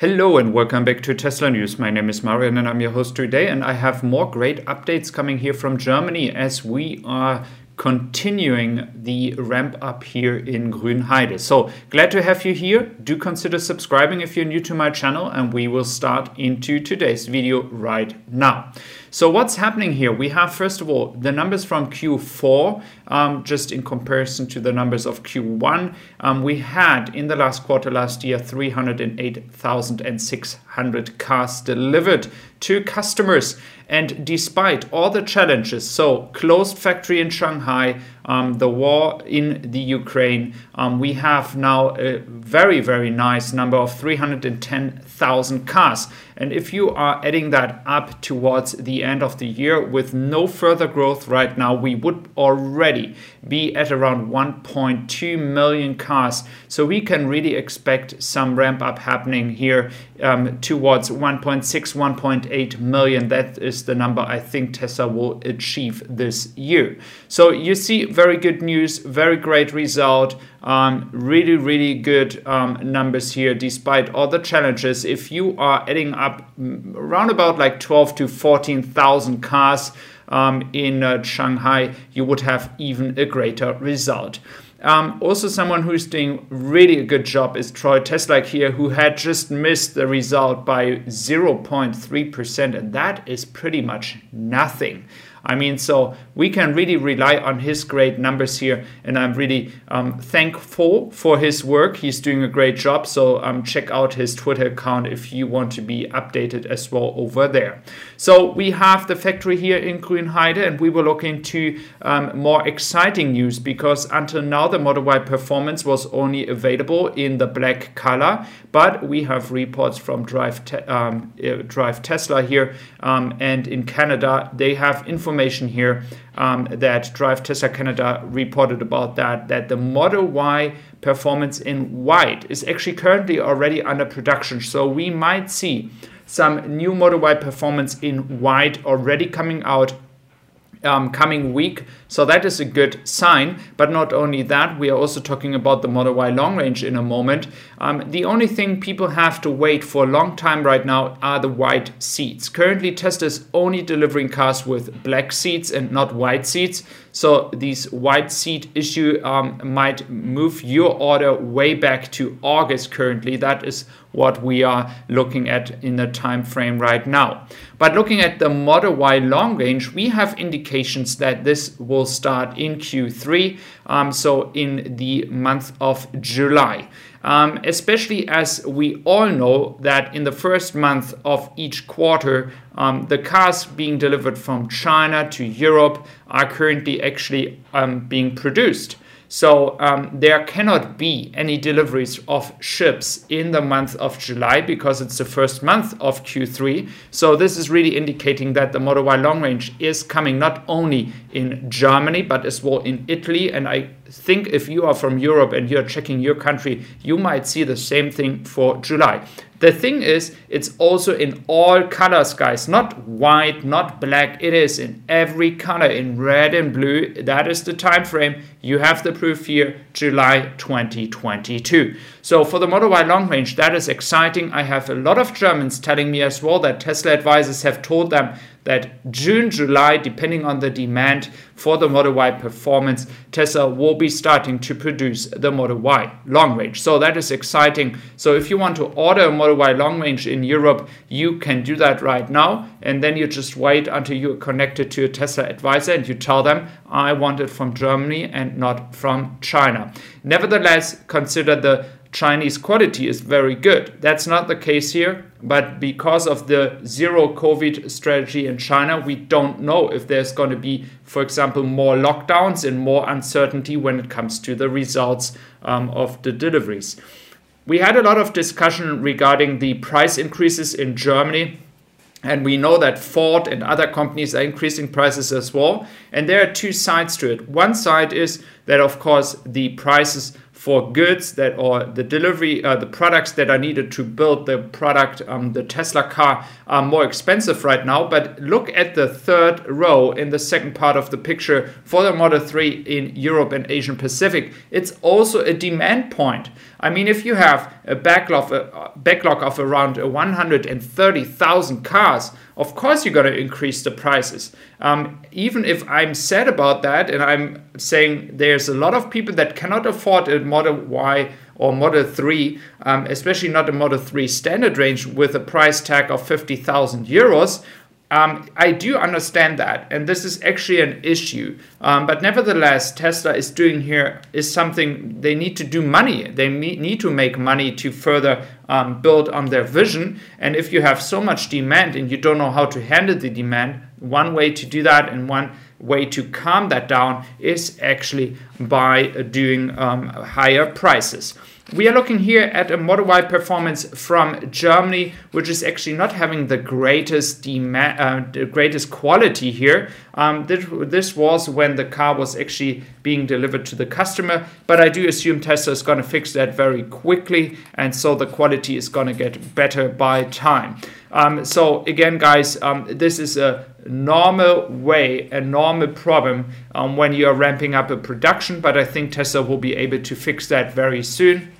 Hello and welcome back to Tesla News. My name is Marian and I'm your host today, and I have more great updates coming here from Germany as we are continuing the ramp up here in Grünheide. So glad to have you here. Do consider subscribing if you're new to my channel, and we will start into today's video right now. So what's happening here? We have first of all the numbers from Q4, um, just in comparison to the numbers of Q1. Um, we had in the last quarter last year 308,600 cars delivered to customers. And despite all the challenges, so closed factory in Shanghai, um, the war in the Ukraine, um, we have now a very, very nice number of 310,000 cars. And if you are adding that up towards the end of the year with no further growth right now, we would already be at around 1.2 million cars. So we can really expect some ramp up happening here um, towards 1.6, 1.8 million. That is the number I think Tesla will achieve this year. So you see, very good news, very great result. Um, really, really good um, numbers here, despite all the challenges. If you are adding up around about like 12 to 14,000 cars um, in uh, Shanghai, you would have even a greater result. Um, also, someone who's doing really a good job is Troy Teslike here, who had just missed the result by 0.3%, and that is pretty much nothing. I mean, so we can really rely on his great numbers here, and I'm really um, thankful for his work. He's doing a great job. So um, check out his Twitter account if you want to be updated as well over there. So we have the factory here in Grünheide, and we will look into um, more exciting news because until now the Model Y performance was only available in the black color, but we have reports from Drive, Te- um, uh, Drive Tesla here, um, and in Canada they have information information here um, that Drive Tesla Canada reported about that, that the Model Y performance in white is actually currently already under production. So we might see some new Model Y performance in white already coming out um, coming week. So that is a good sign. But not only that, we are also talking about the Model Y long range in a moment. Um, the only thing people have to wait for a long time right now are the white seats. Currently, Tesla is only delivering cars with black seats and not white seats. So these white seat issue um, might move your order way back to August currently. That is what we are looking at in the time frame right now. But looking at the Model Y long range, we have indications that this will start in Q3, um, so in the month of July. Um, especially as we all know that in the first month of each quarter, um, the cars being delivered from China to Europe are currently actually um, being produced. So um, there cannot be any deliveries of ships in the month of July because it's the first month of Q3. So this is really indicating that the Model Y long range is coming not only in Germany but as well in Italy. And I think if you are from Europe and you're checking your country, you might see the same thing for July. The thing is, it's also in all colors, guys. Not white, not black. It is in every color, in red and blue. That is the time frame. You have the proof here, July 2022. So for the Model Y long range, that is exciting. I have a lot of Germans telling me as well that Tesla advisors have told them that June, July, depending on the demand for the Model Y performance, Tesla will be starting to produce the Model Y long range. So that is exciting. So if you want to order a Model Y long range in Europe, you can do that right now. And then you just wait until you're connected to a Tesla advisor and you tell them, I want it from Germany and not from China. Nevertheless, consider the Chinese quality is very good. That's not the case here, but because of the zero COVID strategy in China, we don't know if there's going to be, for example, more lockdowns and more uncertainty when it comes to the results um, of the deliveries. We had a lot of discussion regarding the price increases in Germany. And we know that Ford and other companies are increasing prices as well. And there are two sides to it. One side is that, of course, the prices for goods that or the delivery, uh, the products that are needed to build the product, um, the Tesla car, are more expensive right now. But look at the third row in the second part of the picture for the Model 3 in Europe and Asian Pacific. It's also a demand point. I mean, if you have a backlog, a backlog of around 130,000 cars, of course you're going to increase the prices. Um, even if I'm sad about that and I'm saying there's a lot of people that cannot afford a Model Y or Model 3, um, especially not a Model 3 standard range with a price tag of 50,000 euros, um, I do understand that, and this is actually an issue. Um, but nevertheless, Tesla is doing here is something they need to do money. They need to make money to further um, build on their vision. And if you have so much demand and you don't know how to handle the demand, one way to do that and one way to calm that down is actually by doing um, higher prices. We are looking here at a Model Y performance from Germany, which is actually not having the greatest demand, uh, the greatest quality here. Um, this, this, was when the car was actually being delivered to the customer, but I do assume Tesla is going to fix that very quickly, and so the quality is going to get better by time. Um, so again, guys, um, this is a normal way, a normal problem um, when you are ramping up a production, but I think Tesla will be able to fix that very soon.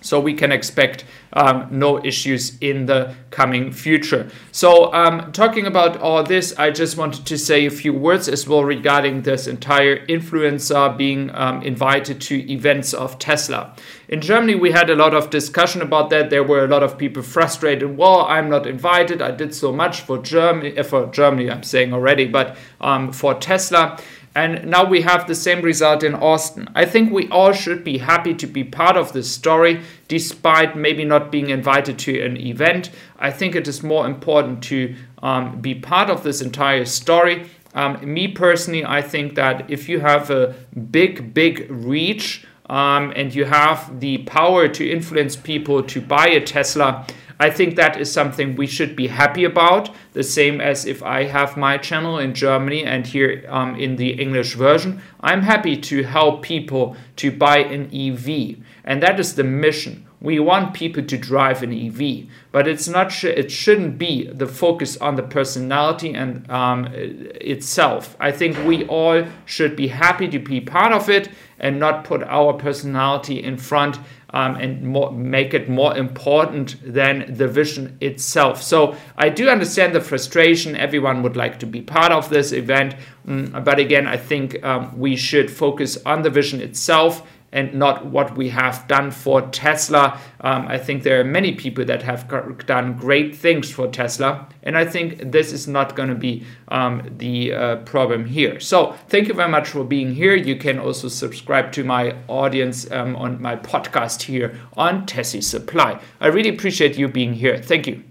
So we can expect um, no issues in the coming future. So, um, talking about all this, I just wanted to say a few words as well regarding this entire influencer being um, invited to events of Tesla. In Germany, we had a lot of discussion about that. There were a lot of people frustrated. Well, I'm not invited. I did so much for Germany. For Germany, I'm saying already, but um, for Tesla. And now we have the same result in Austin. I think we all should be happy to be part of this story, despite maybe not being invited to an event. I think it is more important to um, be part of this entire story. Um, me personally, I think that if you have a big, big reach um, and you have the power to influence people to buy a Tesla, I think that is something we should be happy about. The same as if I have my channel in Germany and here um, in the English version, I'm happy to help people to buy an EV. And that is the mission. We want people to drive an EV, but it's not. Sh- it shouldn't be the focus on the personality and um, itself. I think we all should be happy to be part of it and not put our personality in front um, and more, make it more important than the vision itself. So I do understand the frustration. Everyone would like to be part of this event, um, but again, I think um, we should focus on the vision itself and not what we have done for Tesla. Um, I think there are many people that have done great things for Tesla, and I think this is not going to be um, the uh, problem here. So, thank you very much for being here. You can also subscribe to my audience um, on my podcast here on Tessi Supply. I really appreciate you being here. Thank you.